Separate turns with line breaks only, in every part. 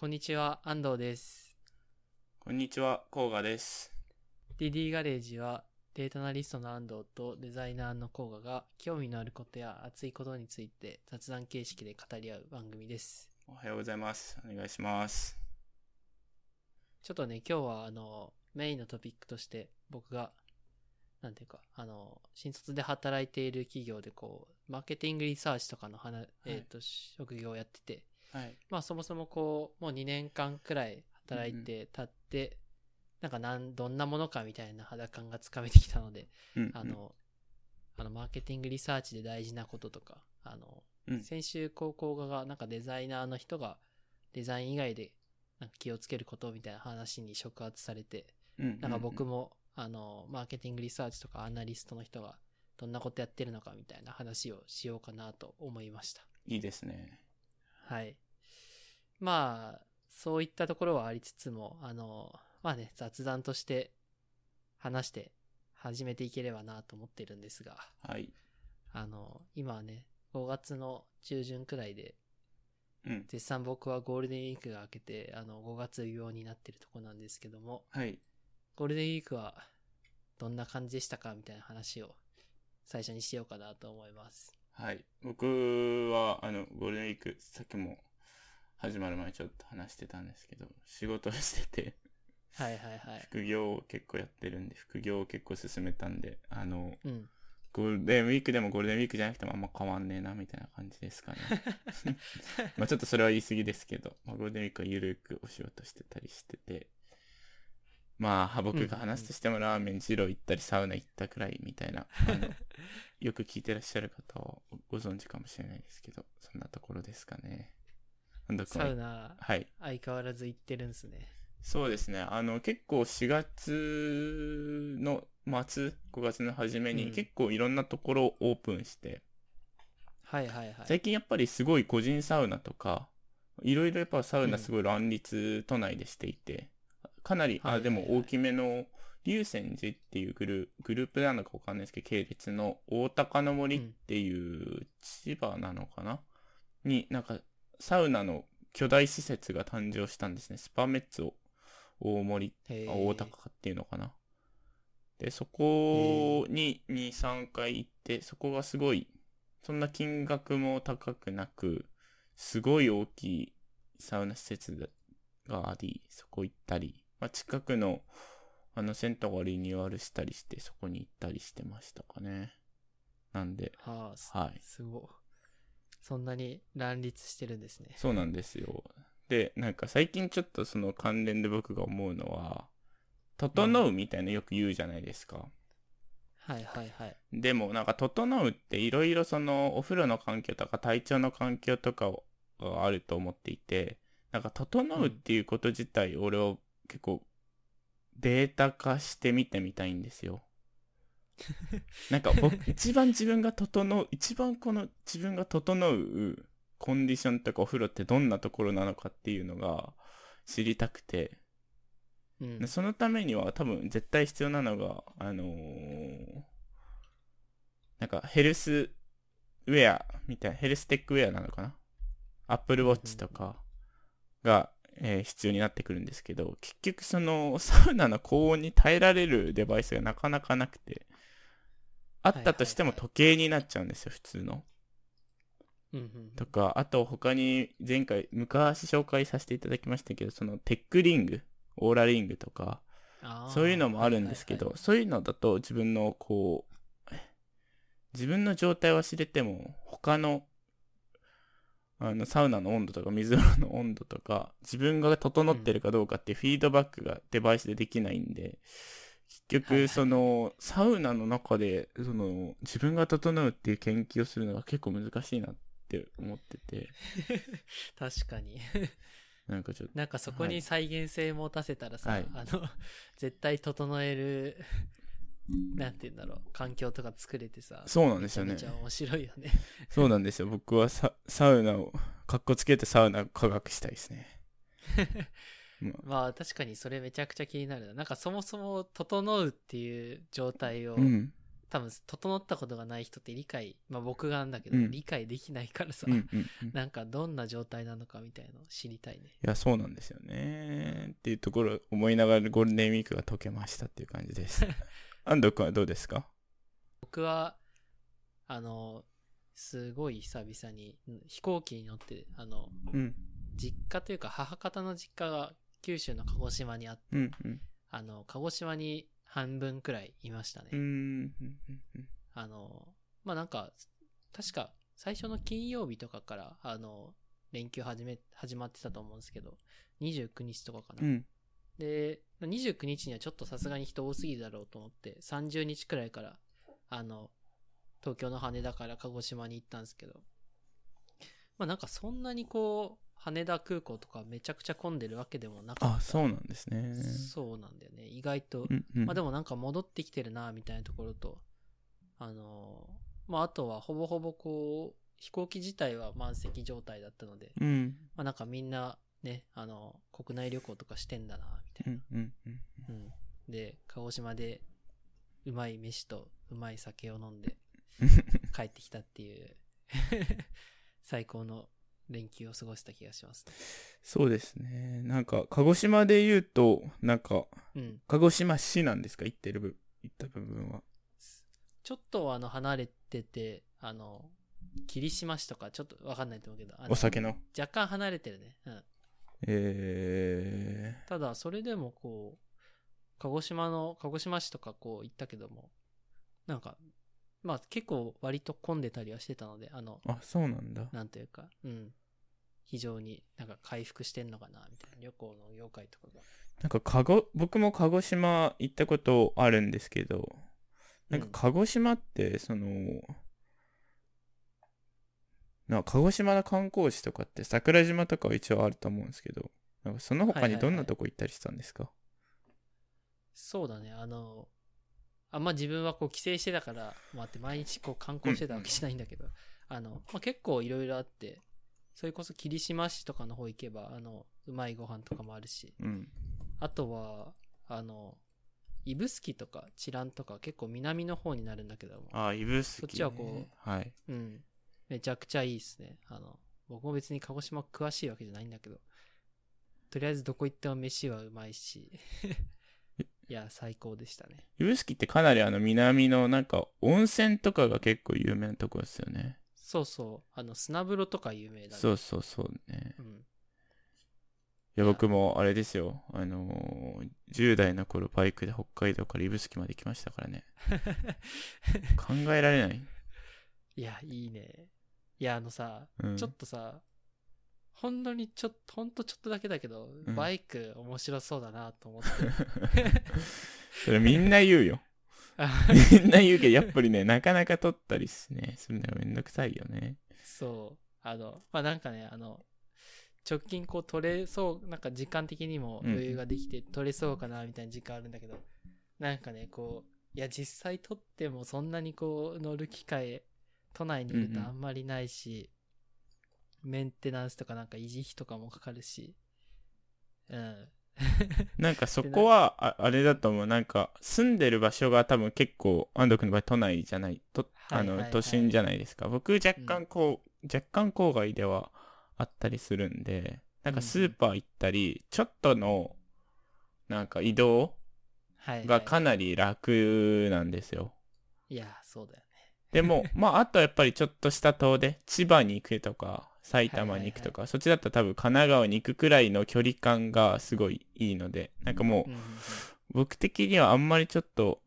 こんにちは、安藤です。
こんにちは、甲賀です。
DD ガレージはデータアナリストの安藤とデザイナーの甲賀が興味のあることや熱いことについて雑談形式で語り合う番組です。
おはようございます。お願いします。
ちょっとね、今日はあの、メインのトピックとして僕が、なんていうか、あの、新卒で働いている企業でこう、マーケティングリサーチとかの話、えっ、と、職業をやってて、
はい。
まあそもそもこう、もう2年間くらい働いて経って、なんかなん、どんなものかみたいな肌感がつかめてきたので、
うん
あ、の、あの、マーケティングリサーチで大事なこととか、あの、
うん
先週高校がなんかデザイナーの人がデザイン以外でなんか気をつけることみたいな話に触発されて、
うん
なんか僕
も、
も、あの、マーケティングリサーチとかアナリストの人がどんなことやってるのかみたいな話をしようかなと思いました。
いいですね。
はい。まあ、そういったところはありつつも、あの、まあね、雑談として話して始めていければなと思ってるんですが、
はい。
あの、今はね、5月の中旬くらいで、
うん。
絶賛僕はゴールデンウィークが明けて、あの、5月病になってるとこなんですけども、
はい。
ゴールデンウィークはどんな感じでしたかみたいな話を最初にしようかなと思います。
はい。僕は、あの、ゴールデンウィーク、さっきも始まる前ちょっと話してたんですけど、仕事をしてて、
はいはいはい。
副業を結構やってるんで、副業を結構進めたんで、あの、
うん。
ゴールデンウィークでもゴールデンウィークじゃなくてもあんま変わんねえな、みたいな感じですかね。まあちょっとそれは言い過ぎですけど、まあ、ゴールデンウィークはゆるくお仕事してたりしてて、まあ僕が話すとしてもラーメン二郎行ったりサウナ行ったくらいみたいな、よく聞いてらっしゃる方はご存知かもしれないですけど、そんなところですかね。
サウナ、
はい。
相変わらず行ってるんすね。
そうですね。あの、結構4月の末、5月の初め
うん
に結構いろんなところをオープンして、
はいはいはい。
最近やっぱりすごい個人サウナとか、いろいろやっぱサウナすごい乱立都内でしていて、かなり、あ、でも大きめの、龍泉寺っていうグルグループなのかわかんないですけど、系列の大高の森っていう千葉なのかな、になんかサウナの巨大施設が誕生したんですね。スパメッツォ大森大高っていうのかな？で、そこに2、3回行って、そこがすごい、そんな金額も高くなく、すごい大きいサウナ施設があり、そこ行ったり、まあ、近くのあの銭湯がリニューアルしたりして、そこに行ったりしてましたかね。なんで、
はあ、す
はい
すごい。そんなに乱立してるんですね。
そうなんですよ。で、なんか最近ちょっとその関連で僕が思うのは、整うみたいなよく言うじゃないですか。
はいはいはい。
でもなんか整うっていろいろそのお風呂の環境とか体調の環境とかがあると思っていて、なんか整うっていうこと自体俺を結構データ化してみてみたいんですよ。なんか僕一番自分が整う、一番この自分が整うコンディションとかお風呂ってどんなところなのかっていうのが知りたくて、
うん
で。そのためには多分絶対必要なのが、あのーなんかヘルスウェアみたいな、ヘルステックウェアなのかな ?Apple Watch とかが、えー必要になってくるんですけど、結局そのサウナの高温に耐えられるデバイスがなかなかなくて、あったとしても時計になっちゃうんですよ、普通の。とか、あと他に前回、昔紹介させていただきましたけど、そのテックリング、オーラリングとか、そういうのもあるんですけど、そういうのだと自分のこう、自分の状態は知れても、他の、あの、サウナの温度とか水風呂の温度とか、自分が整ってるかどうかっていうフィードバックがデバイスでできないんで、結局、その、サウナの中で、その、自分が整うっていう研究をするのが結構難しいなって思ってて、
確かに。
なんかちょっと、
なんかそこに再現性持たせたらさ、
はい。
あの、絶対整える、なんて言うんだろう、環境とか作れてさ、
そうなんですよね
めちゃめちゃ面白いよね。
そうなんですよ。僕はササウナを、かっこつけてサウナを科学したいですね。まあ
まあ確かにそれめちゃくちゃ気になるな。なんかそもそも整うっていう状態を
うん。
多分、整ったことがない人って理解、まあ僕がなんだけど、
うん
理解できないからさ、
うんうんうん。い
なんかどんな状態なのかみたいのを知りたいね。
や、そうなんですよね。っていうところを思いながらゴールデンウィークが解けましたっていう感じです。安藤君はどうですか？
僕は、あの、すごい久々にうん飛行機に乗って、あの、
うん。
実家というか母方の実家が九州の鹿児島にあって、
うんうん。
あの、鹿児島に半分くらいいましたね。あの、まあ、なんか、確か最初の金曜日とかから、あの、連休始め、始まってたと思うんですけど、29日とかかな。
うん。
で、29日にはちょっとさすがに人多すぎるだろうと思って、30日くらいから、あの、東京の羽田から鹿児島に行ったんですけど、まあなんかそんなにこう、羽田空港とかめちゃくちゃ混んでるわけでもなかった。
あ、そうなんですね。
そうなんだよね。意外と。
うんうん。
まあでもなんか戻ってきてるな、みたいなところと、あのーまああとはほぼほぼこう、飛行機自体は満席状態だったので、
うん。
まあなんかみんなね、あの、国内旅行とかしてんだな、みたいな。
うんうんうん。
うん。で、鹿児島でうまい飯とうまい酒を飲んで 帰ってきたっていう、最高の連休を過ごした気がします、ね。
そうですね。なんか、鹿児島で言うと、なんか、
うん。
鹿児島市なんですか？行ってる部、行った部分は。
ちょっとあの離れてて、あの、霧島市とかちょっとわかんないと思うけど、
お酒の？
若干離れてるね。うん。
え
ただ、それでもこう、鹿児島の、鹿児島市とかこう行ったけども、なんか、まあ結構割と混んでたりはしてたので、あの、
ー、あ、そうなんだ。
なんというか、うん。非常になんか回復してんのかな、みたいな。旅行の業界とかが。
なんか、鹿児、僕も鹿児島行ったことあるんですけど、なんか
うん
鹿児島って、その、なんか鹿児島の観光地とかって桜島とかは一応あると思うんですけど、なんかその他にどんなとこ行ったりしたんですか、
そうだね、あの、あんま自分はこう帰省してたから、まあって毎日こう観光してたわけじゃないんだけど、あの、まあ、結構いろいろあって、それこそ霧島市とかの方行けば、あの、うまいご飯とかもあるし、
うん。
あとは、あの、指宿とか知覧とか結構南の方になるんだけども、
あ、指宿、ね。
そっちはこ
う。はい。
うん。めちゃくちゃいいですね。あの、僕も別に鹿児島詳しいわけじゃないんだけど、とりあえずどこ行っても飯はうまいし、いや、最高でしたね。
指宿ってかなりあの南のなんか温泉とかが結構有名なとこですよね。
そうそう。あの、砂風呂とか有名だね。
そうそうそうね。
うん。
いや、僕もあれですよ。あのー、10代の頃バイクで北海道から指宿まで来ましたからね。考えられない。
いや、いいね。いや、あのさ、
うん
ちょっとさ、ほんのにちょっと、ほんとちょっとだけだけど、
うん
バイク面白そうだなと思って。
それみんな言うよ。みんな言うけど、やっぱりね、なかなか撮ったりしね、するのがめんどくさいよね。
そう。あの、まあ、なんかね、あの、直近こう取れそう、なんか時間的にも余裕ができて取れそうかなみたいな時間あるんだけど、なんかね、こう、いや、実際取ってもそんなにこう乗る機会、都内にいるとあんまりないし、メンテナンスとかなんか維持費とかもかかるし、うん。
なんか そこは、ああれだと思う。なんか、住んでる場所が多分結構、安藤君の場合都内じゃない、とあの、
はいはいはい
都心じゃないですか。僕若干こう、若干郊外ではあったりするんで、なんかスーパー行ったり、ちょっとの、なんか移動
はい、はい。
がかなり楽なんですよ。
いや、そうだよね。
でも、まあ、あとはやっぱりちょっとした遠出、千葉に行くとか、埼玉に行くとか、そっちだったら多分神奈川に行くくらいの距離感がすごいいいので、なんかもう
うん、うんうん
僕的にはあんまりちょっと、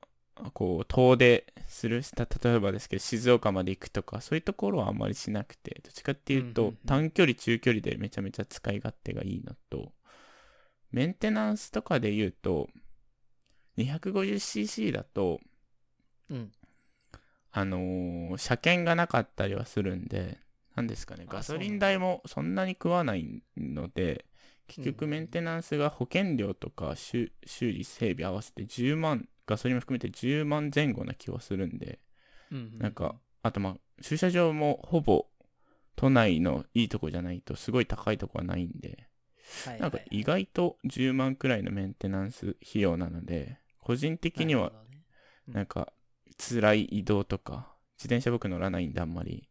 こう、遠出するした、例えばですけど、静岡まで行くとか、そういうところはあんまりしなくて、どっちかっていうと
うんうんうん、
短距離、中距離でめちゃめちゃ使い勝手がいいのと、メンテナンスとかで言うと、250cc だと、
うん。
あのー車検がなかったりはするんで、なんですかね、
あ
ガソリン代もそんなに食わないので、結局メンテナンスが保険料とか修修理整備合わせて10万、ガソリンも含めて10万前後な気はするんで、
うんうんうん。
なんか、あとまあ、駐車場もほぼ都内のいいとこじゃないとすごい高いとこはないんで、
はいはい
なんか意外と10万くらいのメンテナンス費用なので、個人的には
なん
か辛い移動とか自転車僕乗らないんであんまり。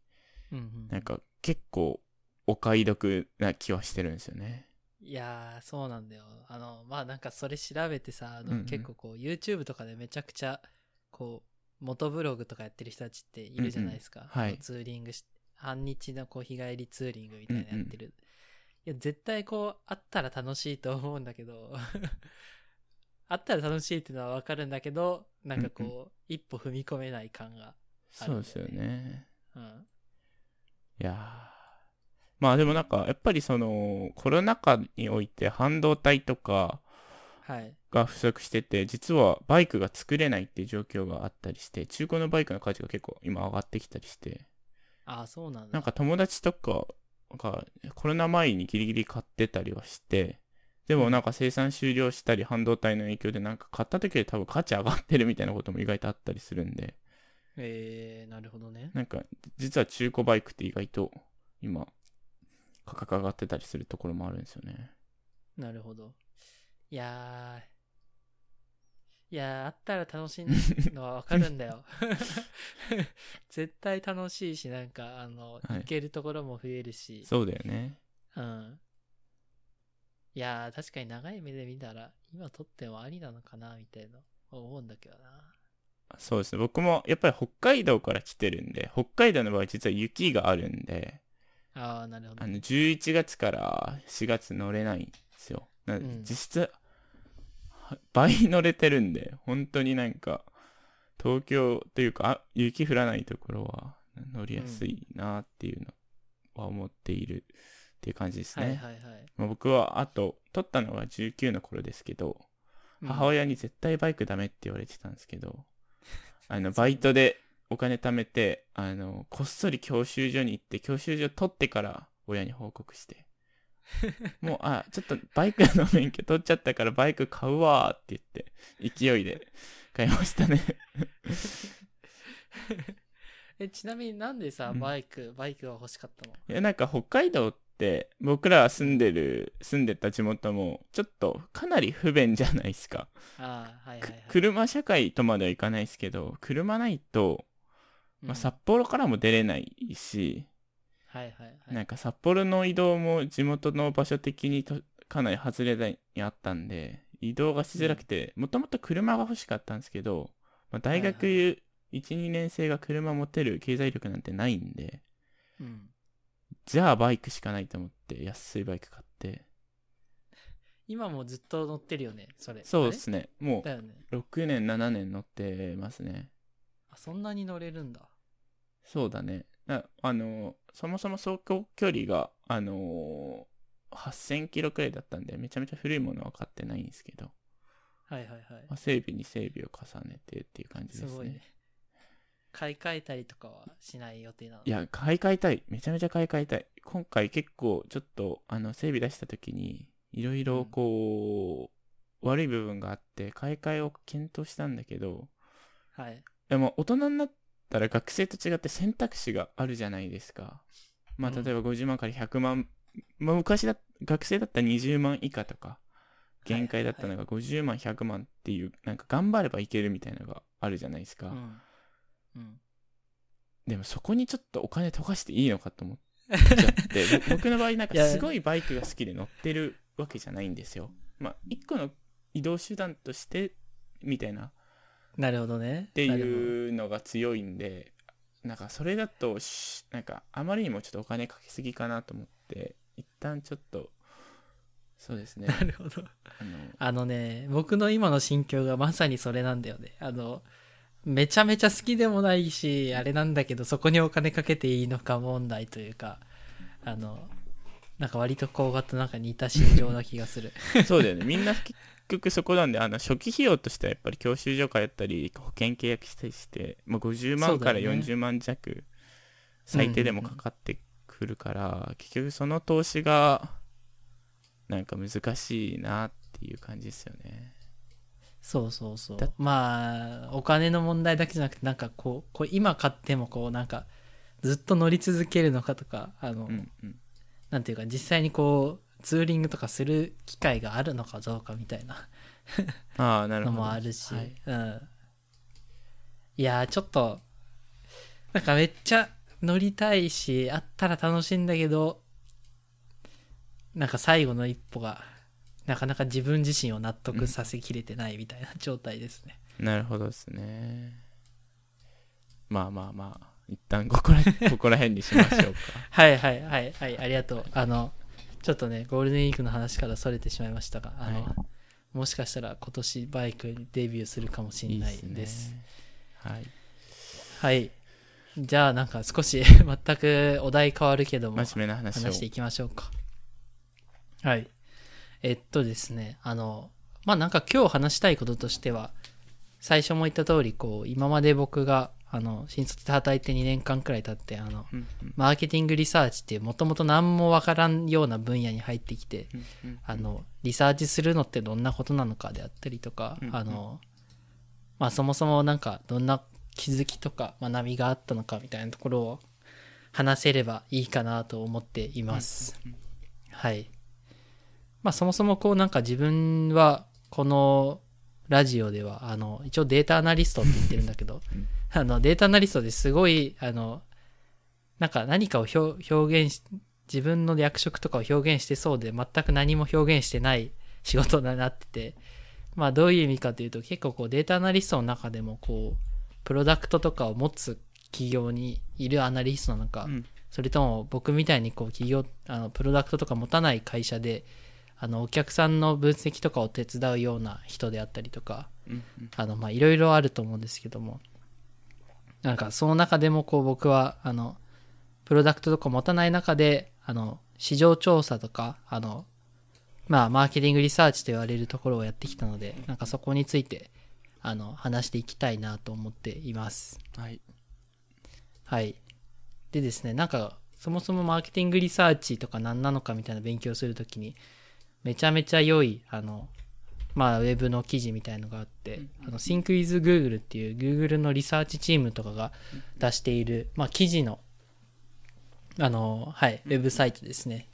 うんうん
なんか結構お買い得な気はしてるんですよね。
いやーそうなんだよ。あのまあなんかそれ調べてさあの、
うんうん。
結構こう YouTube とかでめちゃくちゃこう元ブログとかやってる人たちっているじゃないですか、
うんうんはい。
ツーリングし半日のこう日帰りツーリングみたいなのやってる、いや絶対こうあったら楽しいと思うんだけどあったら楽しいっていうのは分かるんだけどなんかこう、
うん
一歩踏み込めない感がある
そうです
よね。うん。
いやー。まあでもなんかやっぱりそのコロナ禍において半導体とか
はい。
が不足してて実はバイクが作れないっていう状況があったりして中古のバイクの価値が結構今上がってきたりして。
ああそうなんだ。
なんか友達とかがコロナ前にギリギリ買ってたりはしてでもなんか生産終了したり半導体の影響でなんか買った時より多分価値上がってるみたいなことも意外とあったりするんで
えー、なるほどね
なんか実は中古バイクって意外と今価格上がってたりするところもあるんですよね。
なるほど。いやー、いやー、あったら楽しいのはわかるんだよ。絶対楽しいし、なんか、あの、
はい
行けるところも増えるし、
そうだよね。
うん。いやー、確かに長い目で見たら、今撮ってもありなのかな、みたいな思うんだけどな。
そうですね。僕もやっぱり北海道から来てるんで、北海道の場合実は雪があるんで、
あー、なるほど
あ。の11月から4月乗れないんですよ。な
うん
実質、は倍乗れてるんで、本当になんか、東京というか、あ雪降らないところは乗りやすいなっていうのは思っているっていう感じですね。
はいはいはい。
まあ僕はあと、取ったのが19の頃ですけど、
うん
母親に絶対バイクダメって言われてたんですけど、あの、バイトでお金貯めて、あの、こっそり教習所に行って、教習所取ってから親に報告して、もう、あ、ちょっとバイクの免許取っちゃったからバイク買うわーって言って、勢いで買いましたね。
え、ちなみになんでさ、
うん
バイク、バイクが欲しかったの？
いや、なんか北海道って、僕ら住んでる、住んでた地元も、ちょっとかなり不便じゃないですか。
ああ、はいはい
く
はい。
車社会とまではいかないですけど、車ないと、まあ、札幌からも出れないし、
はいはいはい。
なんか札幌の移動も地元の場所的にとかなり外れにあったんで、移動がしづらくて、もともと車が欲しかったんですけど、まあ、大学
はい
1、2年生が車持てる経済力なんてないんで、
うん。
じゃあバイクしかないと思って安いバイク買って、
今もずっと乗ってるよね、それ。
そうですね、も。う6年、7年乗ってますね。
あ、そんなに乗れるんだ。
そうだね。ああの、そもそも走行距離が、あの8000キロくらいだったんで、めちゃめちゃ古いものは買ってないんですけど、
はいはいはい
ま。あ、整備に整備を重ねてっていう感じですすね。
ごいね。買い替えたりとかはしない予定なの？
いや、買い替えたい。めちゃめちゃ買い替えたい。今回結構ちょっと、あの、整備出した時に、いろいろこう、悪い部分があって、買い替えを検討したんだけど、
はい。
でも大人になったら学生と違って選択肢があるじゃないですか。まあ、
うん
例えば50万から100万、まあ、昔だ、学生だったら20万以下とか、限界だったのが50万、100万っていう、なんか頑張ればいけるみたいなのがあるじゃないですか。
うん。うん。
でもそこにちょっとお金溶かしていいのかと思っちゃって、ぼ 僕の場合なんかすごいバイクが好きで乗ってるわけじゃないんですよ。まあ、一個の移動手段として、みたいな。
なるほどね。
っていうのが強いんでなんかそれだとしなんかあまりにもちょっとお金かけすぎかなと思って一旦ちょっとそうですね。
なるほど。
あの
あのね、僕の今の心境がまさにそれなんだよね。あの、めちゃめちゃ好きでもないし、あれなんだけど、そこにお金かけていいのか問題というか、あの、なんか割と高額となんか似た心情な気がする。
そうだよね。みんな結局そこなんであの初期費用としてはやっぱり教習所通ったり保険契約したりして、まあ、50万から
そうだよね。
40万弱最低でもかかってくるから、結局その投資がなんか難しいなっていう感じですよね
そうそうそう。
だ。
まあ、お金の問題だけじゃなくて、なんかこう、こう今買ってもこう、なんか、ずっと乗り続けるのかとか、あの、
うんうん。
なんていうか、実際にこう、ツーリングとかする機会があるのかどうかみたいな。
ああなるほど。
のもあるし、
はい。
うん。いいやーちょっとなんかめっちゃ乗りたいしあったら楽しいんだけどなんか最後の一歩がなかなか自分自身を納得させきれてないみたいな状態ですね、
なるほどですね。まあまあまあ一旦ここら ここら辺にしましょうか。
はいはいはいはいありがとう。あのちょっとねゴールデンウィークの話からそれてしまいましたがあの、
はい。
もしかしたら今年バイクにデビューするかもしれない
いいっ
です
ね。はい。
はい。じゃあなんか少し 全くお題変わるけども
真面目な話を。
話していきましょうか。はいえっとですねあのまあなんか今日話したいこととしては最初も言った通りこう今まで僕があの新卒で働いて2年間くらい経ってあの
うんうん
マーケティングリサーチっていうもともと何もわからんような分野に入ってきて
うんうん
あのリサーチするのってどんなことなのかであったりとか、
うん
あのまあそもそもなんかどんな気づきとか学びがあったのかみたいなところを話せればいいかなと思っています。
うんうん
はい。まあそもそもこうなんか自分はこのラジオではあの一応データアナリストって言ってるんだけど、
うん。
あのデータアナリストですごいあのなんか何かを表表現し自分の役職とかを表現してそうで全く何も表現してない仕事になっててまあどういう意味かというと結構こうデータアナリストの中でもこうプロダクトとかを持つ企業にいるアナリストなのか、
うん。
それとも僕みたいにこう企業あのプロダクトとか持たない会社であのお客さんの分析とかを手伝うような人であったりとかいろいろあると思うんですけどもなんかその中でもこう僕はあのプロダクトとか持たない中であの市場調査とかあのまあマーケティングリサーチと言われるところをやってきたのでなんかそこについてあの話していきたいなと思っています。
はい
はい。でですね、なんか、そもそもマーケティングリサーチとか何なのかみたいな勉強するときに、めちゃめちゃ良い、あの、まあ、ウェブの記事みたいのがあって、あの、Think with Google っていう Google のリサーチチームとかが出している、まあ、記事の、あの、はい、ウェブサイトですね。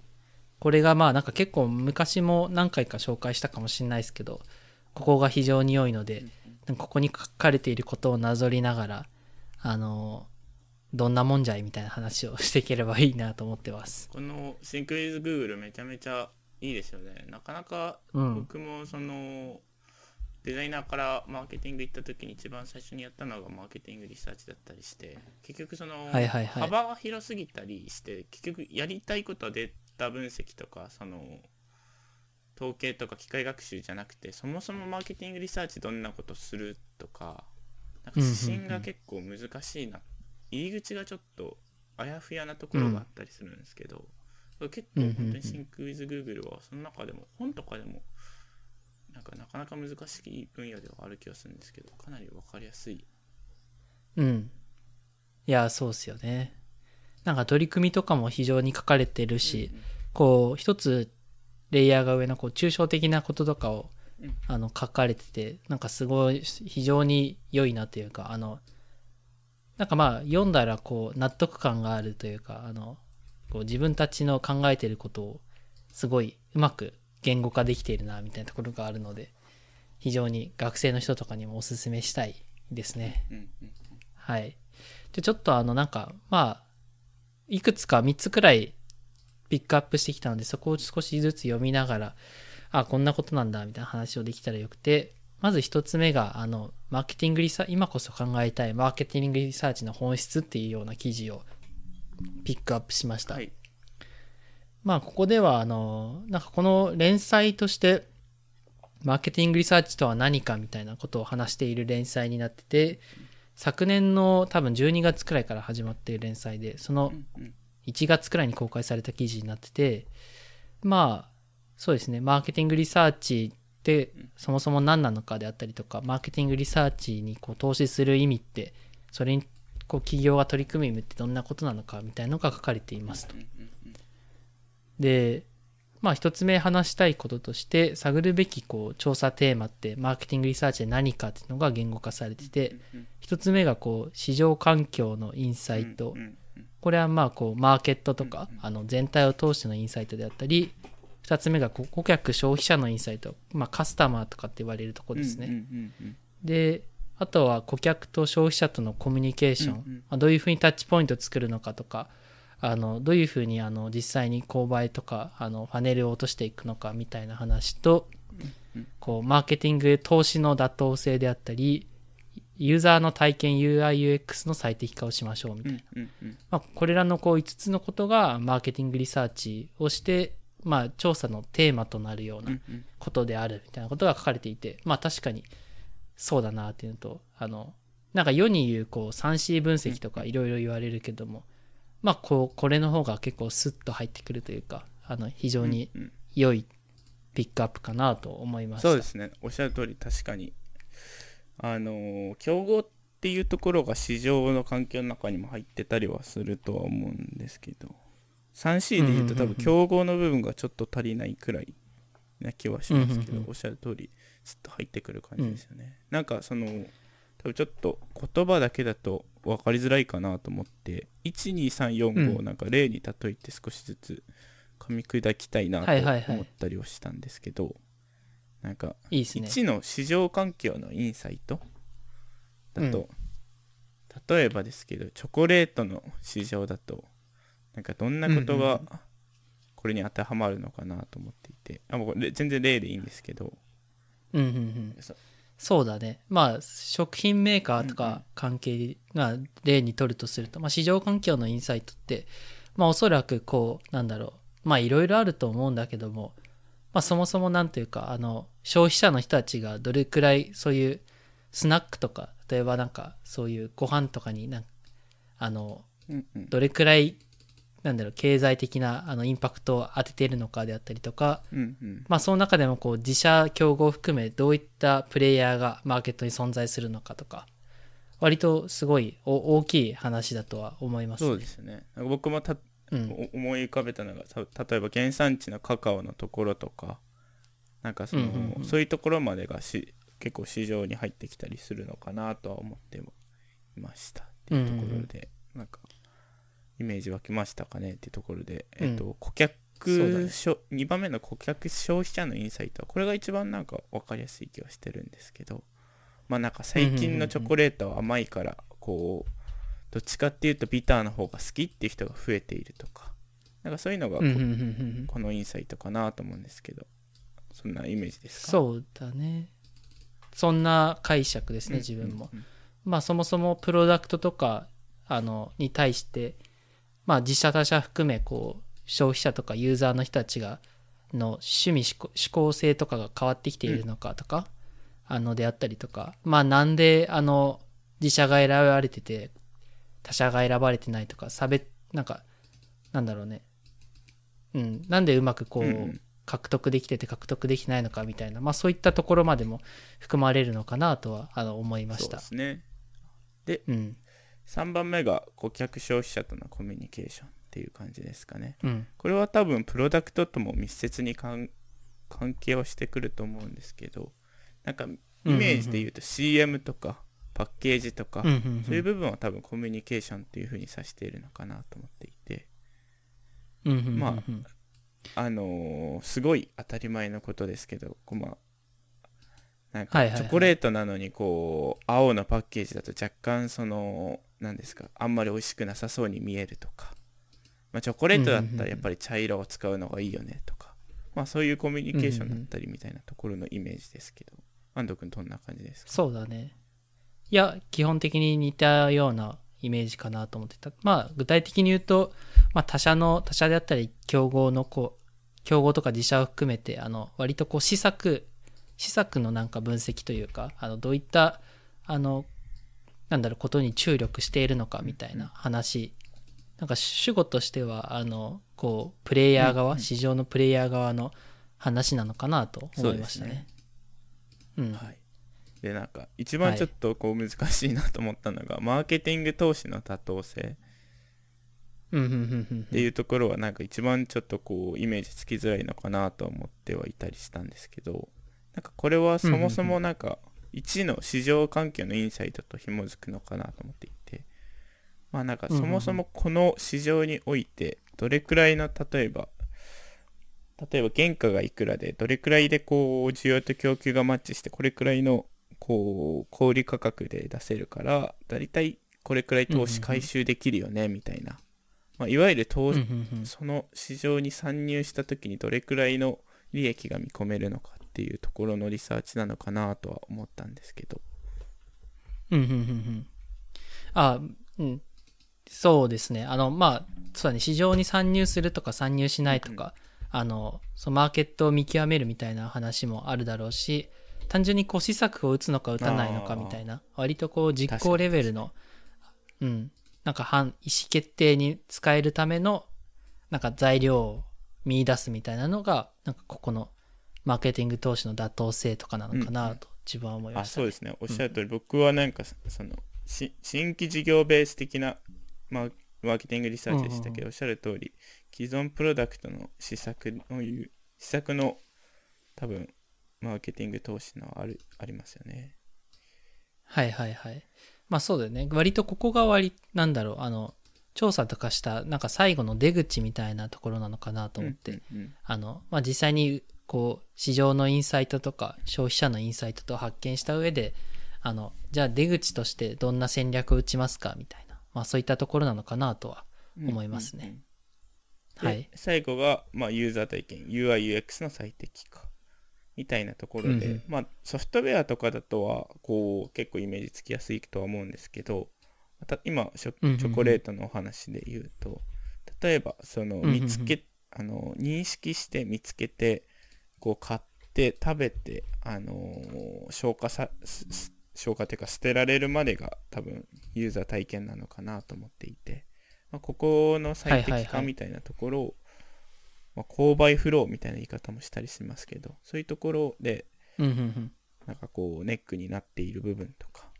これがまあ、なんか結構昔も何回か紹介したかもしれないですけど、ここが非常に良いので、ここに書かれていることをなぞりながら、あの、どんなもんじゃいみたいな話をしていければいいなと思ってます。
この Think with Google めちゃめちゃいいですよねなかなか
うん。
僕もそのデザイナーからマーケティング行った時に一番最初にやったのがマーケティングリサーチだったりして結局その。幅が広すぎたりして結局やりたいことはデータ分析とかその統計とか機械学習じゃなくてそもそもマーケティングリサーチどんなことするとかなんか指針が結構難しいな、入り口がちょっとあやふやなところがあったりするんですけど、結構本当に Think with Google はその中でも本とかでもなんかなかなか難しい分野ではある気がするんですけどかなり分かりやすい
うん。いや、そうっすよね。なんか取り組みとかも非常に書かれてるし、こう、一つレイヤーが上のこう抽象的なこととかを、
うん
あの書かれてて、なんかすごい非常に良いなというか、あの、なんかまあ読んだらこう納得感があるというか、あの、こう自分たちの考えてることをすごいうまく言語化できているなみたいなところがあるので、非常に学生の人とかにもおすすめしたいですね。はい。で、ちょっとあの、なんか、まあ、いくつか3つくらいピックアップしてきたので、そこを少しずつ読みながら、あ、こんなことなんだ、みたいな話をできたらよくて、まず1つ目が、あの、マーケティングリサ今こそ考えたいマーケティングリサーチの本質っていうような記事をピックアップしました。
はい
まあここではあのなんかこの連載としてマーケティングリサーチとは何かみたいなことを話している連載になってて昨年の多分12月くらいから始まっている連載でその
うんうん
1月くらいに公開された記事になっててまあそうですねマーケティングリサーチってそもそも何なのかであったりとかマーケティングリサーチにこう投資する意味ってそれにこう企業が取り組む意味ってどんなことなのかみたいなのが書かれていますと。でまあ一つ目話したいこととして探るべきこう調査テーマってマーケティングリサーチで何かっていうのが言語化されてて
うんうん
一つ目がこう市場環境のインサイト。これはまあこうマーケットとか
うん
あの全体を通してのインサイトであったり二つ目が顧客消費者のインサイト。まあカスタマーとかって言われるところですね。であとは顧客と消費者とのコミュニケーション、
うん
どういうふうにタッチポイントを作るのかとかあのどういうふうにあの実際に購買とかあのパネルを落としていくのかみたいな話と
うん
こうマーケティング投資の妥当性であったりユーザーの体験 UIUX の最適化をしましょうみたいな、
うんうんうん。
まあ、これらのこう5つのことがマーケティングリサーチをして、まあ、調査のテーマとなるよう
う
なことであるみたいなことが書かれていてまあ確かにそうだなっていうのとあのなんか世に言うこう 3C 分析とかいろいろ言われるけどもまあこうこれの方が結構スッと入ってくるというかあの非常に良いピックアップかなと思いました
そうですね。おっしゃる通り確かに。あのー競合っていうところが市場の環境の中にも入ってたりはするとは思うんですけど。3C で言うと多分競合の部分がちょっと足りないくらいな気はしますけど、
うんうんうん。
おっしゃる通りずっと入ってくる感じですよね、なんかその多分ちょっと言葉だけだと分かりづらいかなと思って12345
うん。
なんか例に例えて少しずつ噛み砕きたいなと
はいはいはい。
思ったりはしたんですけど、なんか
いいですね。
1の市場環境のインサイトだと、例えばですけどチョコレートの市場だとなんかどんなことが
うんうんうん
これに当てはまるのかなと思っていて。あもうこれ全然例でいいんですけど。
うんうんうん。
そ
そうだね。まあ食品メーカーと
うんうん。
か関係が例にとるとすると、まあ、市場環境のインサイトってまあおそらくこうなんだろう。まあいろいろあると思うんだけども、まあ、そもそもなんていうかあの消費者の人たちがどれくらいそういうスナックとか例えばなんかそういうご飯とかになんあの
うんうん。
どれくらいなんだろう経済的なあのインパクトを当てているのかであったりとか、
うんうん。
まあ、その中でもこう自社競合を含めどういったプレイヤーがマーケットに存在するのかとか割とすごいお大きい話だとは思います、ね。
そうですね。僕もた
うん。
お思い浮かべたのがた例えば原産地のカカオのところとかなんかその、
うんうんうん。
そういうところまでがし結構市場に入ってきたりするのかなとは思っていましたっていうところで、なんかイメージ湧きましたかね？っていうところで、えっと顧客
そね。
しょ2番目の顧客消費者のインサイトはこれが一番なんか分かりやすい気はしてるんですけど。まあなんか最近のチョコレートは甘いからこうどっちかっていうとビターの方が好きっていう人が増えているとか。なんかそういうのがこ,、
うんうんうんうん
このインサイトかなと思うんですけど。そんなイメージですか？
そうだね。そんな解釈ですね
うん。
自分も、
うん。
まあそもそもプロダクトとかあのに対してまあ自社他社含めこう消費者とかユーザーの人たちがの趣味思考性とかが変わってきているのかとか、あのであったりとかまあなんであの自社が選ばれてて他社が選ばれてないとか差別なんかなんだろうね。うん。なんでうまくこう、
うんうん。
獲得できてて獲得できないのかみたいな、まあ、そういったところまでも含まれるのかなとはあの思いました。
そうで。すね。
うん
3番目が顧客消費者とのコミュニケーションっていう感じですかね。
うん。
これは多分プロダクトとも密接に関関係をしてくると思うんですけどなんかイメージで言うと CM とかパッケージとか、
うんうん
そういう部分は多分コミュニケーションっていうふうに指しているのかなと思っていて。
うんうんうんうん。
まあのーすごい当たり前のことですけどこうまあなんかチョコレートなのにこう青のパッケージだと若干その何ですか？あんまり美味しくなさそうに見えるとか、まあ、チョコレートだったらやっぱり茶色を使うのがいいよねとか、まあそういうコミュニケーションだったりみたいなところのイメージですけど。安藤君どんな感じですか？
そうだね。いや基本的に似たようなイメージかなと思ってた。まあ具体的に言うと、まあ、他社の他社であったり競合のこう競合とか自社を含めてあの割とこう施策施策のなんか分析というかあのどういったあのなんだろうことに注力しているのかみたいな話、なんか主語としてはあのこうプレイヤー側、
うんうん
市場のプレイヤー側の話なのかなと思いましたね。うん。
はい、でなんか一番ちょっとこう難しいなと思ったのが、マーケティング投資の多当性。
うんうんうんうん
っていうところはなんか一番ちょっとこうイメージつきづらいのかなと思ってはいたりしたんですけどなんかこれはそもそもなんか1の市場環境のインサイトと紐づくのかなと思っていて。まあなんかそもそもこの市場においてどれくらいの例えば例えば原価がいくらでどれくらいでこう需要と供給がマッチしてこれくらいのこう小売価格で出せるからだいたいこれくらい投資回収できるよねみたいな、まあ、いわゆる投その市場に参入した時にどれくらいの利益が見込めるのかっていうところのリサーチなのかなとは思ったんですけど。
うんうんうんうん。あうん。そうですね。あのまあそうだね。市場に参入するとか参入しないとか、あのそのマーケットを見極めるみたいな話もあるだろうし単純にこう施策を打つのか打たないのかみたいな割とこう実行レベルのうん。なんか反意思決定に使えるためのなんか材料を見出すみたいなのがなんかここのマーケティング投資の妥当性とかなのかなと自分は思いました、
あそうですね。おっしゃる通り、僕はなんかそのし新規事業ベース的なマーマーケティングリサーチでしたけど、おっしゃる通り既存プロダクトの施策の施策の多分マーケティング投資のあるありますよね。
はいはいはい。まあそうだよね。割とここが割、なんだろう、あの、調査とかした、なんか最後の出口みたいなところなのかなと思って、
うんうんうん。
あの、まあ実際に、こう、市場のインサイトとか、消費者のインサイトと発見した上で、あの、じゃあ出口としてどんな戦略を打ちますかみたいな、まあそういったところなのかなとは思いますね。はい。
最後が、まあ、ユーザー体験 UIUX の最適化みたいなところで、
うんうん。
まあ、ソフトウェアとかだとはこう結構イメージつきやすいとは思うんですけどまた今チョコレートのお話で言うと例えばその見つけ、あの認識して見つけてこう買って食べて、あのー消化さ消化というか捨てられるまでが多分ユーザー体験なのかなと思っていて、まあ、ここの最適化みたいなところを、まあ、購買フローみたいな言い方もしたりしますけどそういうところで。なんかこうネックになっている部分とか。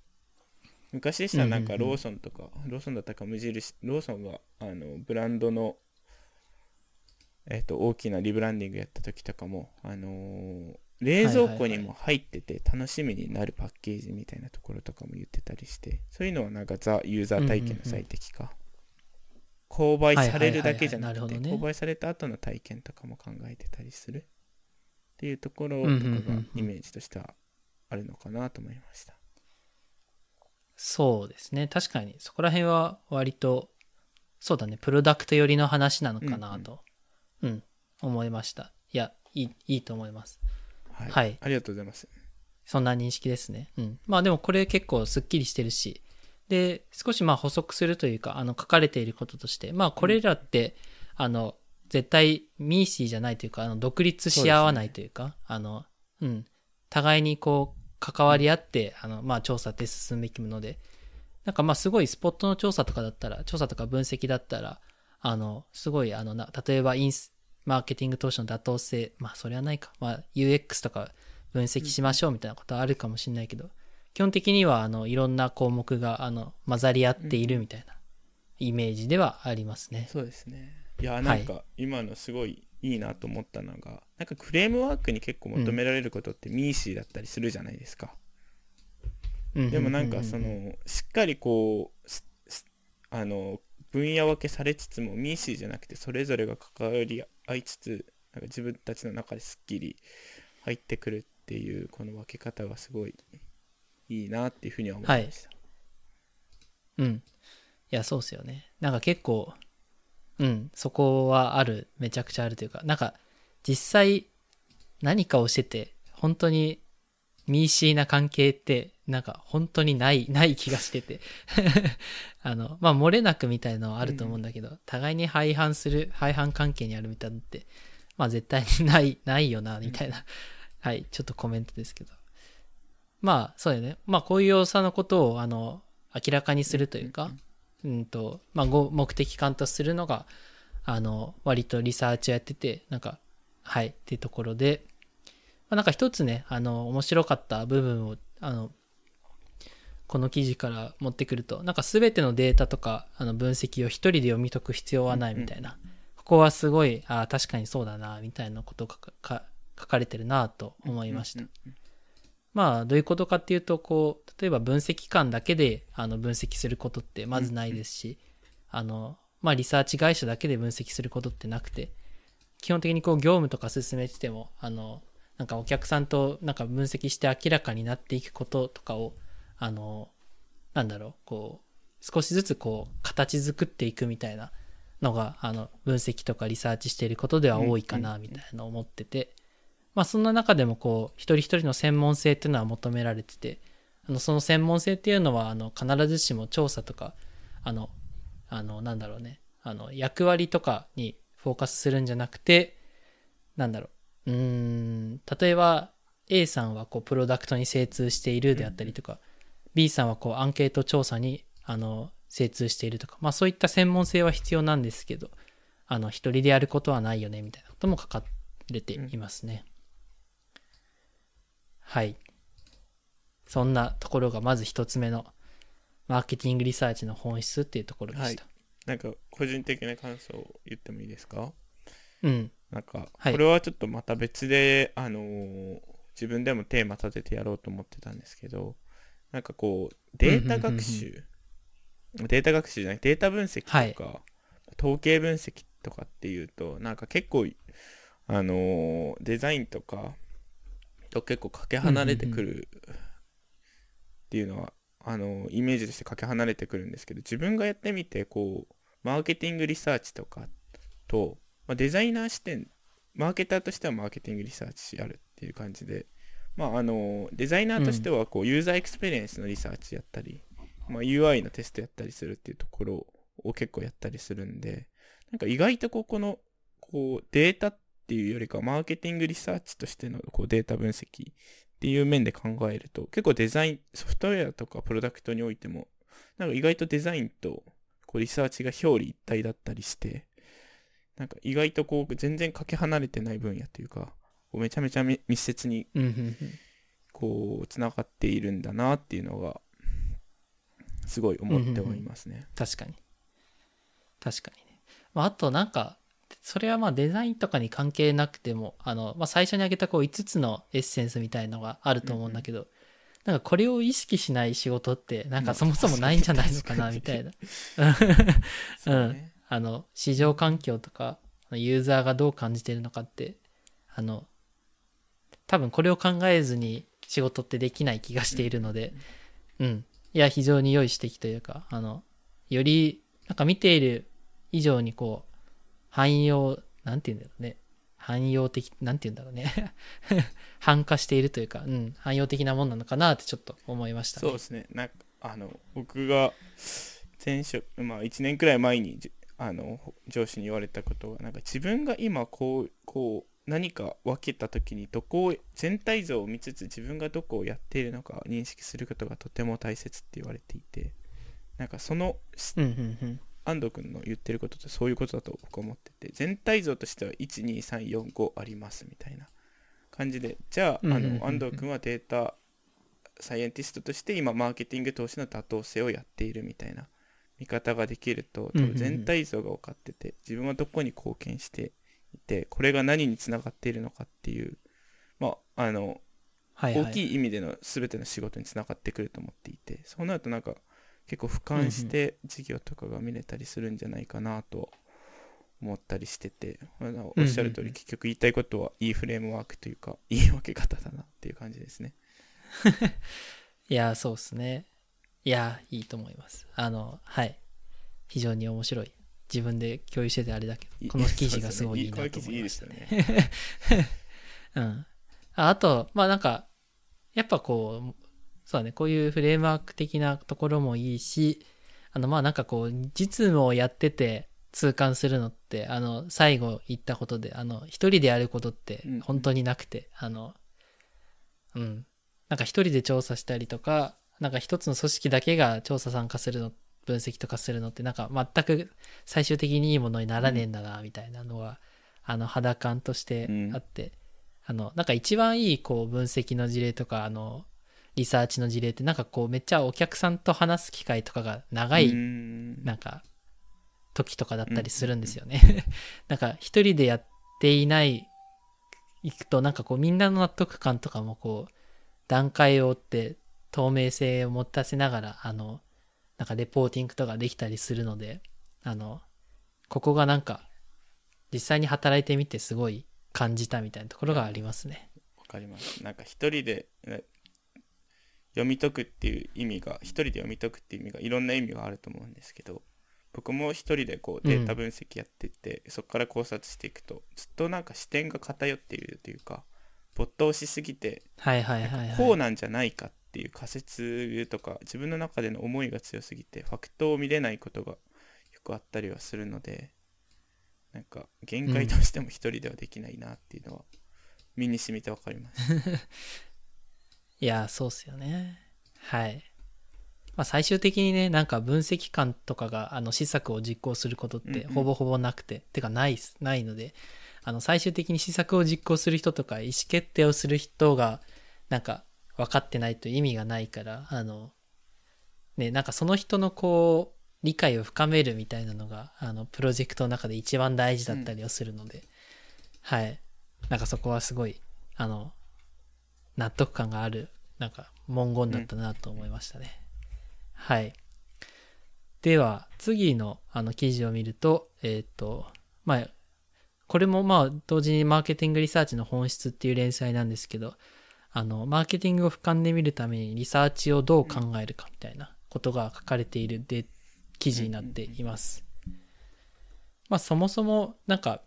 昔でしたらなんかローソンとか、ローソンだったか無印ローソンがあのブランドのえっ、と大きなリブランディングやった時とかもあのー冷蔵庫にも入ってて楽しみになるパッケージみたいなところとかも言ってたりしてそういうのはなんかザ・ユーザー体験の最適化、購買されるだけじゃなくて購買された後の体験とかも考えてたりする。っていうところとかがイメージとしてはあるのかなと思いました。
そうですね。確かに、そこら辺は割と、そうだね、プロダクト寄りの話なのかなと、うん、思いました。いや、いい、いいと思います。
はい、
はい
ありがとうございます。
そんな認識ですね。うん。まあでもこれ結構すっきりしてるし、で、少しまあ補足するというか、あの、書かれていることとして、まあこれらって、あの、絶対ミーシーじゃないというか、あの、独立し合わないというか、あの、うん。互いにこう、関わり合って、あの、まあ調査って進むべきもので、なんかまあすごいスポットの調査とかだったら、調査とか分析だったら、あの、すごい、あのな、例えばインス、マーケティング投資の妥当性、まあそれはないか、まあ UX とか分析しましょうみたいなことはあるかもしれないけど、基本的にはあのいろんな項目があの混ざり合っているみたいなイメージではありますね。
そうですね。いや、なんか今のすごいいいなと思ったのが、なんかフレームワークに結構求められることってミーシーだったりするじゃないですか。でもなんかそのしっかりこうあの分野分けされつつもミーシーじゃなくてそれぞれが関わり合いつつなんか自分たちの中ですっきり入ってくるっていうこの分け方がすごいいいなっていうふうには思いました。
うん。いや、そうっすよね。なんか結構、うん、そこはある、めちゃくちゃあるというか、なんか実際何かをしてて、本当にミーシーな関係って、なんか本当にない、ない気がしてて。あの、まあ、漏れなくみたいのはあると思うんだけど、互いに相反する、相反関係にあるみたいなのって、まあ絶対にない、ないよな、みたいな、はい、ちょっとコメントですけど。まあ、そうだよね。まあ、こういう要素のことを、あの、明らかにするというか、うんと、まあ、ご目的感とするのが、あの、割とリサーチをやってて、なんか、はい、っていうところで、まあ、なんか一つね、あの、面白かった部分を、あの、この記事から持ってくると、なんか全てのデータとか、あの、分析を一人で読み解く必要はないみたいな、ここはすごい、ああ、確かにそうだな、みたいなことがかか書かれてるなと思いました。
うんうん
まあどういうことかっていうとこう例えば分析官だけであの分析することってまずないですし、あのまあリサーチ会社だけで分析することってなくて基本的にこう業務とか進めててもあのなんかお客さんとなんか分析して明らかになっていくこととかを、あの、なんだろう、こう、少しずつこう、形作っていくみたいなのが、あの、分析とかリサーチしていることでは多いかな、みたいなのを思ってて、まあそんな中でもこう、一人一人の専門性っていうのは求められてて、あの、その専門性っていうのは、あの、必ずしも調査とか、あの、あの、なんだろうね、あの、役割とかにフォーカスするんじゃなくて、なんだろう、うーん、例えば A さんはこう、プロダクトに精通しているであったりとか、B さんはこう、アンケート調査に、あの、精通しているとか、まあそういった専門性は必要なんですけど、あの、一人でやることはないよね、みたいなことも書かれていますね。はい。そんなところがまず一つ目のマーケティングリサーチの本質っていうところでした。
なんか個人的な感想を言ってもいいですか？
うん。
なんか
はい。
これはちょっとまた別で、あのー自分でもテーマ立ててやろうと思ってたんですけどなんかこうデータ学習データ学習じゃなくてデータ分析とか、統計分析とかっていうとなんか結構あのーデザインとかと結構かけ離れてくるっていうのは、あのーイメージとしてかけ離れてくるんですけど自分がやってみてこうマーケティングリサーチとかと、まあ、デザイナー視点マーケターとしてはマーケティングリサーチやるっていう感じで、まあ、あのデザイナーとしてはこう、ユーザーエクスペリエンスのリサーチやったり、まあ、UI のテストやったりするっていうところを結構やったりするんでなんか意外とここのこうデータっていうよりかマーケティングリサーチとしてのこうデータ分析っていう面で考えると結構デザインソフトウェアとかプロダクトにおいてもなんか意外とデザインとこうリサーチが表裏一体だったりしてなんか意外とこう全然かけ離れてない分野というかこうめちゃめちゃみ密接に
うん、うん、うん。
こうつながっているんだなっていうのがすごい思ってはいますね。
確かに。確かにね。まあ、あとなんか、それはまあデザインとかに関係なくても、あの、まあ、最初に挙げたこう5つのエッセンスみたいのがあると思うんだけど、なんかこれを意識しない仕事って、なんかそもそもないんじゃないのかな、みたいな。
そうね
あの、市場環境とか、ユーザーがどう感じてるのかって、あの、多分これを考えずに仕事ってできない気がしているので、うん。いや、非常に良い指摘というか、あの、より、なんか見ている以上にこう、汎用、なんて言うんだろうね。汎用的、なんて言うんだろうね。汎化しているというか、うん、汎用的なもんなのかなってちょっと思いましたね。
そうですねなんかあの僕が前職まあ1年くらい前にあの上司に言われたことがなんか自分が今こうこう何か分けた時にどこを全体像を見つつ自分がどこをやっているのか認識することがとても大切って言われていてなんかその
うん、うん、うん。
安藤君の言ってることってそういうことだと僕は思ってて全体像としては12345ありますみたいな感じでじゃあ,、あの安藤君はデータサイエンティストとして今マーケティング投資の妥当性をやっているみたいな見方ができると多
うんうんうん
分全体像が分かってて自分はどこに貢献していてこれが何につながっているのかっていうまああの
はい、はい。
大きい意味での全ての仕事につながってくると思っていてそうなるとなんか結構俯瞰して事業とかが見れたりするんじゃないかなと思ったりしててあのおっしゃる通
うんうんうん
り結局言いたいことはいいフレームワークというかいい分け方だなっていう感じですね。
いや、そうですね。いや、いいと思います。あの、はい。非常に面白い。自分で共有しててあれだけ
い
ど、この記事がすごいいいなと思いましたね。うん。ああと、まあなんか、やっぱこう、そうだね、こういうフレームワーク的なところもいいし、あの、まあなんかこう、実務をやってて痛感するのって、あの、最後言ったことで、あの、一人でやることって
うん
本当になくて、あの、うん。なんか一人で調査したりとか、なんか一つの組織だけが調査参加するの、分析とかするのって、なんか全く最終的にいいものにならねえんだな、みたいなのは、あの、肌感としてあって、あの、なんか一番いい、こう、分析の事例とか、あの、リサーチの事例って、なんかこう、めっちゃお客さんと話す機会とかが長い、
うん。
なんか、時とかだったりするんですよね。なんか、一人でやっていない、いくと、なんかこう、みんなの納得感とかもこう、段階を追って、透明性を持たせながら、あの、なんかレポーティングとかできたりするので、あの、ここがなんか、実際に働いてみてすごい感じたみたいなところがありますね。
おかりますなんか一人でね読み解くっていう意味が一人で読み解くっていう意味がいろんな意味があると思うんですけど僕も一人でこうデータ分析やってて、そこから考察していくとずっとなんか視点が偏っているというか没頭しすぎて
はいはいはい、はい。
こうなんじゃないかっていう仮説とか自分の中での思いが強すぎてファクトを見れないことがよくあったりはするのでなんか限界としても一人ではできないなっていうのは身に染みてわかります。
いや、そうっすよね。はい。まあ、最終的にね、なんか分析官とかが、あの、施策を実行することっ
うんうん
てほぼほぼなくて、てかないないので、あの、最終的に施策を実行する人とか、意思決定をする人が、なんか、分かってないと意味がないから、あの、ね、なんかその人のこう、理解を深めるみたいなのが、あの、プロジェクトの中で一番大事だったりをするので、はい。なんかそこはすごい、あの、納得感がある、なんか文言だったなと思いましたね。はい。では、次のあの記事を見ると、えっ、と、まあ、これもまあ、同時にマーケティングリサーチの本質っていう連載なんですけど、あの、マーケティングを俯瞰で見るためにリサーチをどう考えるかみたいなことが書かれているで記事になっています。まあ、そもそも、なんか、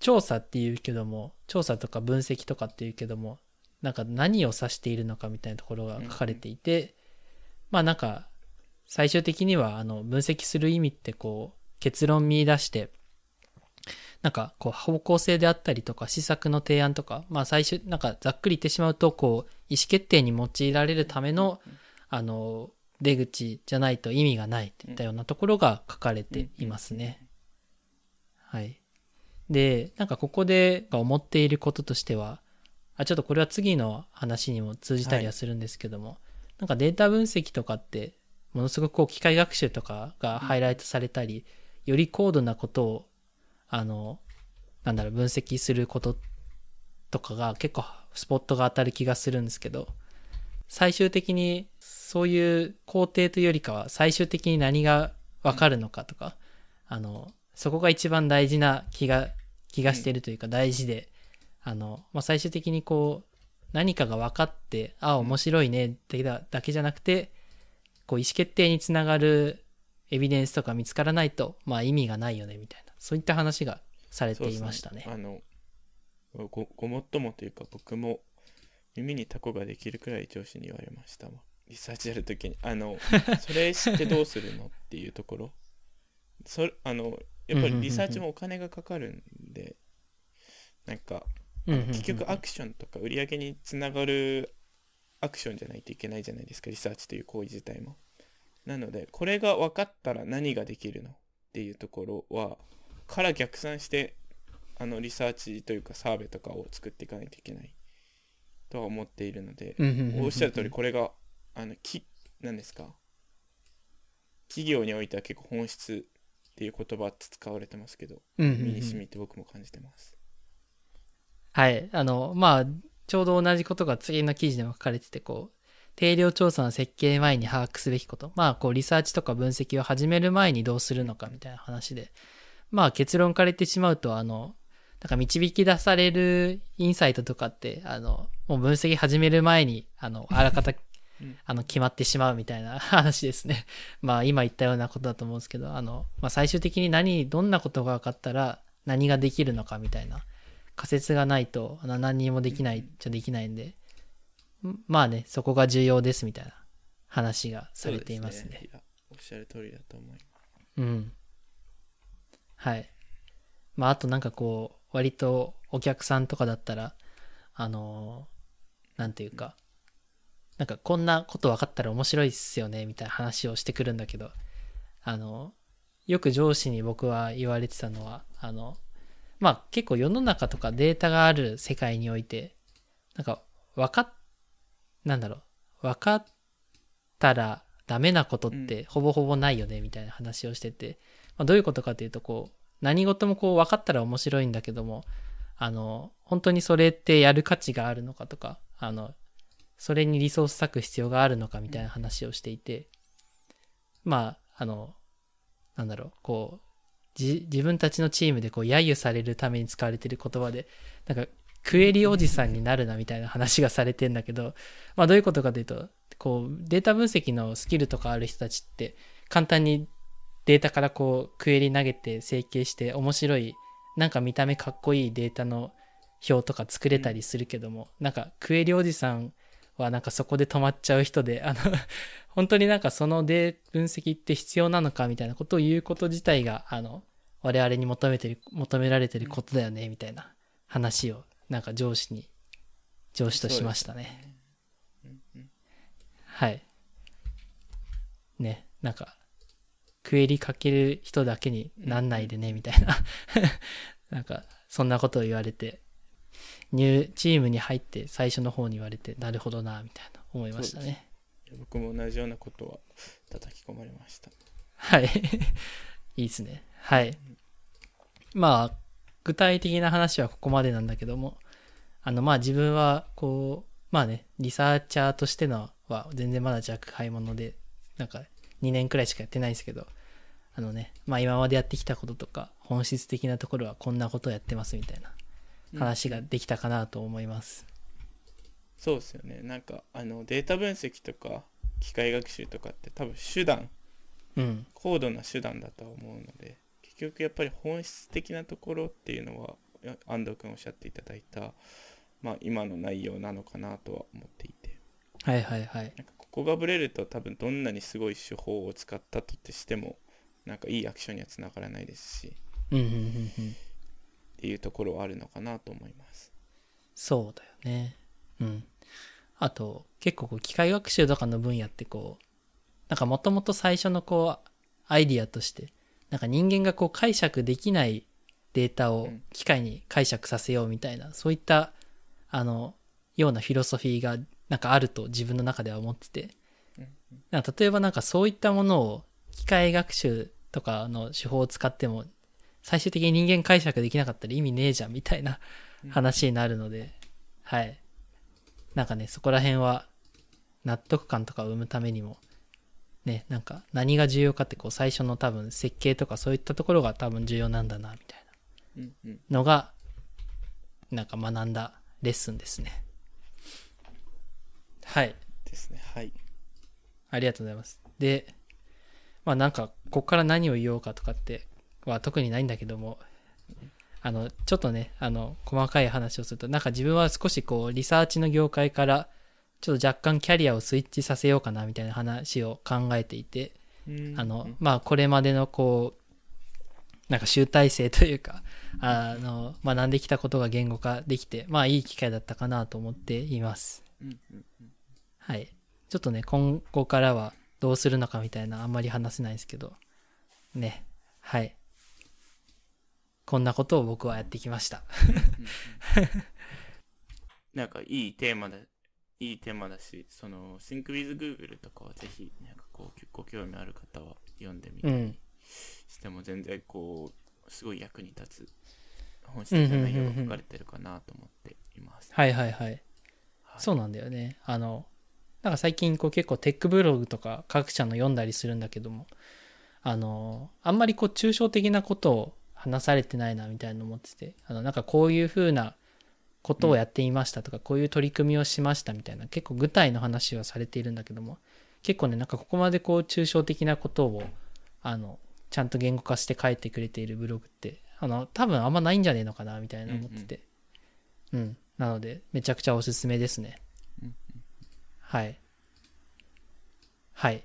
調査っていうけども、調査とか分析とかっていうけども、なんか何を指しているのかみたいなところが書かれていて、まあなんか、最終的には、あの、分析する意味ってこう、結論見出して、なんか、こう、方向性であったりとか、施策の提案とか、まあ最終、なんかざっくり言ってしまうと、こう、意思決定に用いられるための、あの、出口じゃないと意味がないといったようなところが書かれていますね。はい。で、なんかここでが思っていることとしては、あ、ちょっとこれは次の話にも通じたりはするんですけども、なんかデータ分析とかって、ものすごくこう機械学習とかがハイライトされたり、より高度なことを、あの、なんだろう、分析することとかが結構スポットが当たる気がするんですけど、最終的にそういう工程というよりかは最終的に何がわかるのかとか、あの、そこが一番大事な気が、気がしているというか大事で、あの、まあ、最終的にこう、何かが分かって、ああ、面白いね、だだだけじゃなくて、こう、意思決定につながるエビデンスとか見つからないと、まあ意味がないよね、みたいな。そういった話がされていましたね。
あのごごもっともというか僕も耳にタコができるくらい上司に言われましたわ。リサーチやるときに。あの それ知ってどうするのっていうところ。それあのやっぱりリサーチもお金がかかるんでなんか結局アクションとか売り上げにつながるアクションじゃないといけないじゃないですかリサーチという行為自体も。なのでこれが分かったら何ができるのっていうところはから逆算してあのリサーチというかサーベとかを作っていかないといけないとは思っているので、おっしゃる通りこれがあのき何ですか？企業においては結構本質っていう言葉って使われてますけど身に染みて僕も感じてます。
はい。あの、まあ、ちょうど同じことが次の記事でも書かれてて、こう、定量調査の設計前に把握すべきこと。まあ、こう、リサーチとか分析を始める前にどうするのかみたいな話で。まあ、結論から言ってしまうと、あの、なんか導き出されるインサイトとかって、あの、もう分析始める前に、あの、あらかた
うん、
あの、決まってしまうみたいな 話ですね。まあ、今言ったようなことだと思うんですけど、あの、まあ、最終的に何、どんなことが分かったら何ができるのかみたいな仮説がないとあの何にもできないじゃできないんで、んまあね、そこが重要ですみたいな話がされていますね。
そうでいやおっしゃる通りだと思います。
うん。はい。まあ、あとなんかこう、割とお客さんとかだったら、あのーなんていうか、なんかこんなこと分かったら面白いっすよね、みたいな話をしてくるんだけど、あの、よく上司に僕は言われてたのは、あの、まあ結構世の中とかデータがある世界において、なんか分かっ、なんだろう、分かったらダメなことってほぼほぼないよね、みたいな話をしてて、まあ、どういうことかというと、こう、何事もこう分かったら面白いんだけども、あの、本当にそれってやる価値があるのかとか、あの、それにリソース割く必要があるのかみたいな話をしていて、まあ、あの、なんだろう、こう、自分たちのチームでこう揶揄されるために使われてる言葉で、なんかクエリおじさんになるなみたいな話がされてんだけど、まあどういうことかというと、こうデータ分析のスキルとかある人たちって簡単にデータからこうクエリ投げて整形して面白いなんか見た目かっこいいデータの表とか作れたりするけども、なんかクエリおじさんはなんかそこで止まっちゃう人で、あの 本当になんかそのデー分析って必要なのかみたいなことを言うこと自体が、あの、我々に求めてる、求められてることだよね、みたいな話を、なんか上司に、上司としましたね。
うんうん
はい。ね、なんか、クエリかける人だけになんないでね、みたいな。なんか、そんなことを言われて、ニューチームに入って最初の方に言われて、なるほどな、みたいな思いましたね。
僕も同じようなことは叩き込まれました。
はい。いいですね。はい。まあ、具体的な話はここまでなんだけども、あの、まあ自分は、こう、まあね、リサーチャーとしてのは全然まだ若輩者で、なんか2年くらいしかやってないですけど、あのね、まあ今までやってきたこととか、本質的なところはこんなことをやってますみたいな話ができたかなと思います。
そうですよね。なんかあのデータ分析とか機械学習とかって多分手段、
うん。
高度な手段だとは思うので、結局やっぱり本質的なところっていうのは、や安藤君おっしゃっていただいた、まあ今の内容なのかなとは思っていて。
はいはいはい。
ここがブレると多分どんなにすごい手法を使ったとってしてもなんかいいアクションにはつながらないですし
うんうんうんうん。
っていうところはあるのかなと思います。
そうだよね。うん。あと、結構こう機械学習とかの分野ってこう、なんかもともと最初のこう、アイディアとして、なんか人間がこう解釈できないデータを
うん
機械に解釈させようみたいな、そういった、あの、ようなフィロソフィーがなんかあると自分の中では思ってて、
うん
なんか例えばなんかそういったものを機械学習とかの手法を使っても、最終的に人間解釈できなかったら意味ねえじゃんみたいな話になるので、はい。なんかね、そこら辺は納得感とかを生むためにも、ね、なんか何が重要かってこう最初の多分設計とかそういったところが多分重要なんだな、みたい
うんうん
なのが、なんか学んだレッスンですね。はい。
ですね。はい。
ありがとうございます。で、まあなんか、ここから何を言おうかとかっては特にないんだけども、あの、ちょっとね、あの、細かい話をすると、なんか自分は少しこう、リサーチの業界から、ちょっと若干キャリアをスイッチさせようかなみたいな話を考えていて、あの、まあこれまでのこう、なんか集大成というか、あの、学んできたことが言語化できて、まあいい機会だったかなと思っています。はい。ちょっとね、今後からはどうするのかみたいなあんまり話せないですけど、ね。はい。こんなことを僕はやってきました。
なんかいいテーマだ、いいテーマだし、その、Think with Google とかはぜひ、なんかこう、ご興味ある方は読んでみたり
うん。
しても全然こう、すごい役に立つ本質的な内容が書かれてるかなと思っています。
はいはいはい。
はい
そうなんだよね。あの、なんか最近こう結構テックブログとか各社の読んだりするんだけども、あの、あんまりこう抽象的なことを話されてないなみたいなの思ってて、あの、なんかこういう風なことをやっていましたとか、こういう取り組みをしましたみたいな、結構具体の話はされているんだけども、結構ね、なんかここまでこう抽象的なことを、あの、ちゃんと言語化して書いてくれているブログって、あの、多分あんまないんじゃねえのかなみたいな思ってて、うん、なので、めちゃくちゃおすすめですね。
うん
はい。はい。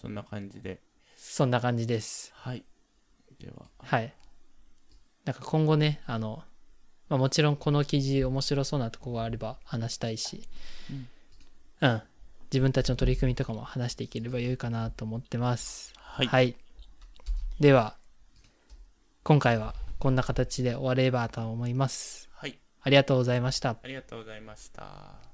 そんな感じで。
そんな感じです。
はい。では、
はい。なんか今後ね、あの、まあ、もちろんこの記事面白そうなとこがあれば話したいし、うん。自分たちの取り組みとかも話していければよいかなと思ってます。
はい。
では、今回はこんな形で終わればと思います。
はい。
ありがとうございました。
ありがとうございました。